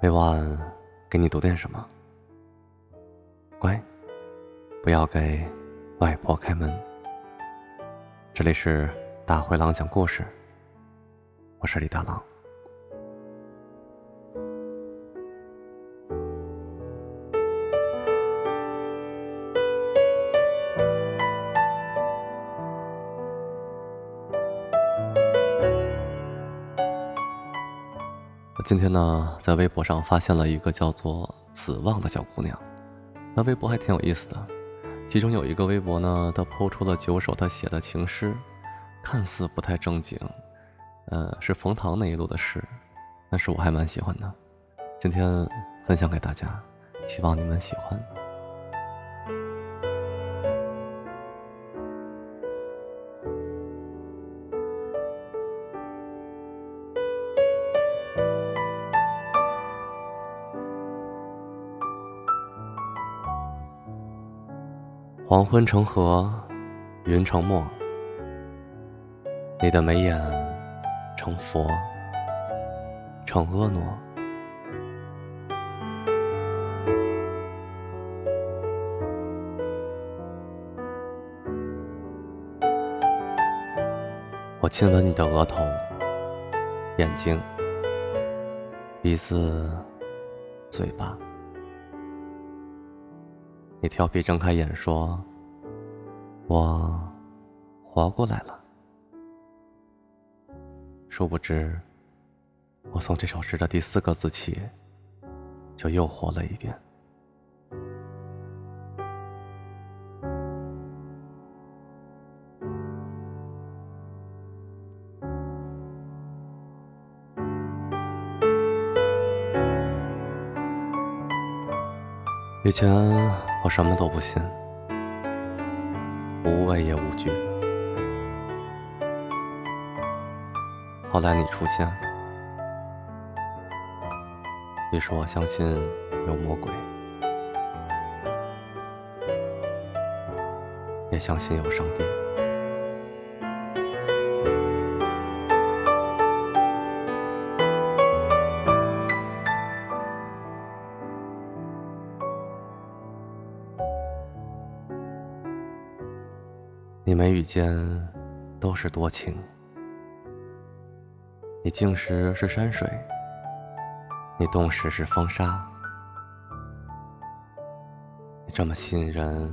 每晚给你读点什么，乖，不要给外婆开门。这里是大灰狼讲故事，我是李大狼。我今天呢，在微博上发现了一个叫做“子望”的小姑娘，那微博还挺有意思的。其中有一个微博呢，她抛出了九首她写的情诗，看似不太正经，呃，是冯唐那一路的诗，但是我还蛮喜欢的。今天分享给大家，希望你们喜欢。黄昏成河，云成墨。你的眉眼成佛，成婀娜。我亲吻你的额头、眼睛、鼻子、嘴巴。你调皮睁开眼说：“我活过来了。”殊不知，我从这首诗的第四个字起，就又活了一遍。以前我什么都不信，无畏也无惧。后来你出现，于是我相信有魔鬼，也相信有上帝。你眉宇间都是多情，你静时是山水，你动时是风沙。你这么吸引人，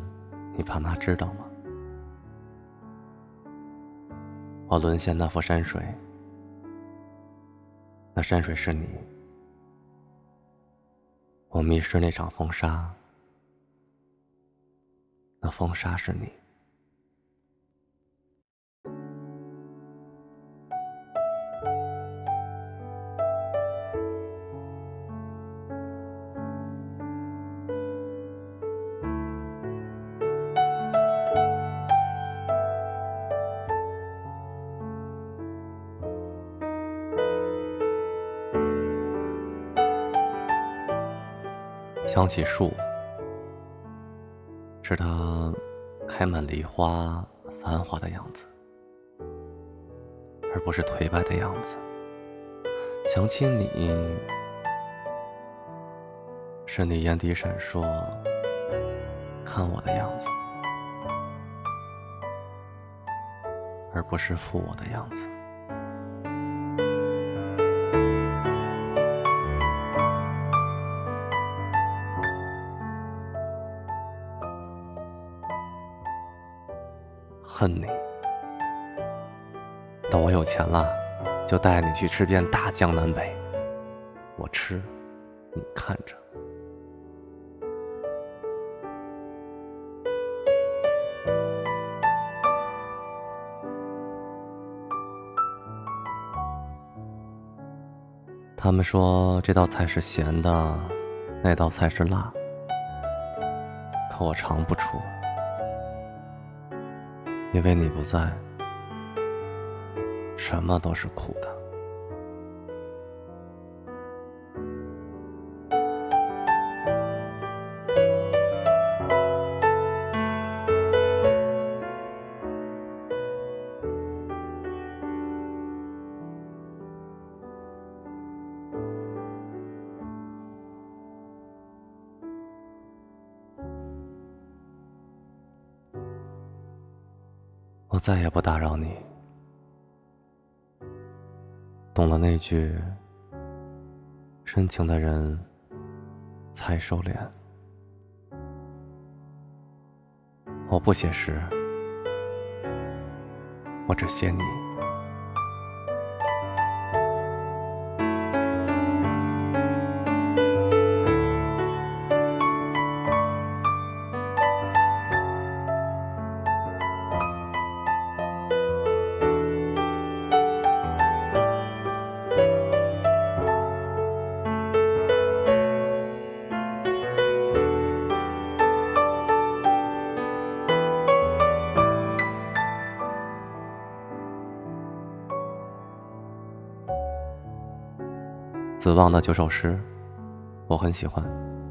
你爸妈知道吗？我沦陷那幅山水，那山水是你；我迷失那场风沙，那风沙是你。想起树，是它开满梨花、繁华的样子，而不是颓败的样子。想起你，是你眼底闪烁、看我的样子，而不是负我的样子。恨你，等我有钱了，就带你去吃遍大江南北。我吃，你看着。他们说这道菜是咸的，那道菜是辣，可我尝不出。因为你不在，什么都是苦的。我再也不打扰你。懂了那句“深情的人才收敛”，我不写诗，我只写你。子望的九首诗，我很喜欢，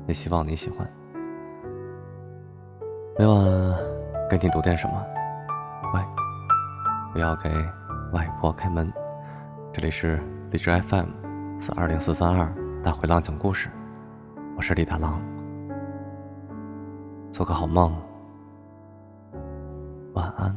也希望你喜欢。每晚给你读点什么？喂，不要给外婆开门。这里是荔枝 FM 四二零四三二大灰狼讲故事，我是李大狼。做个好梦，晚安。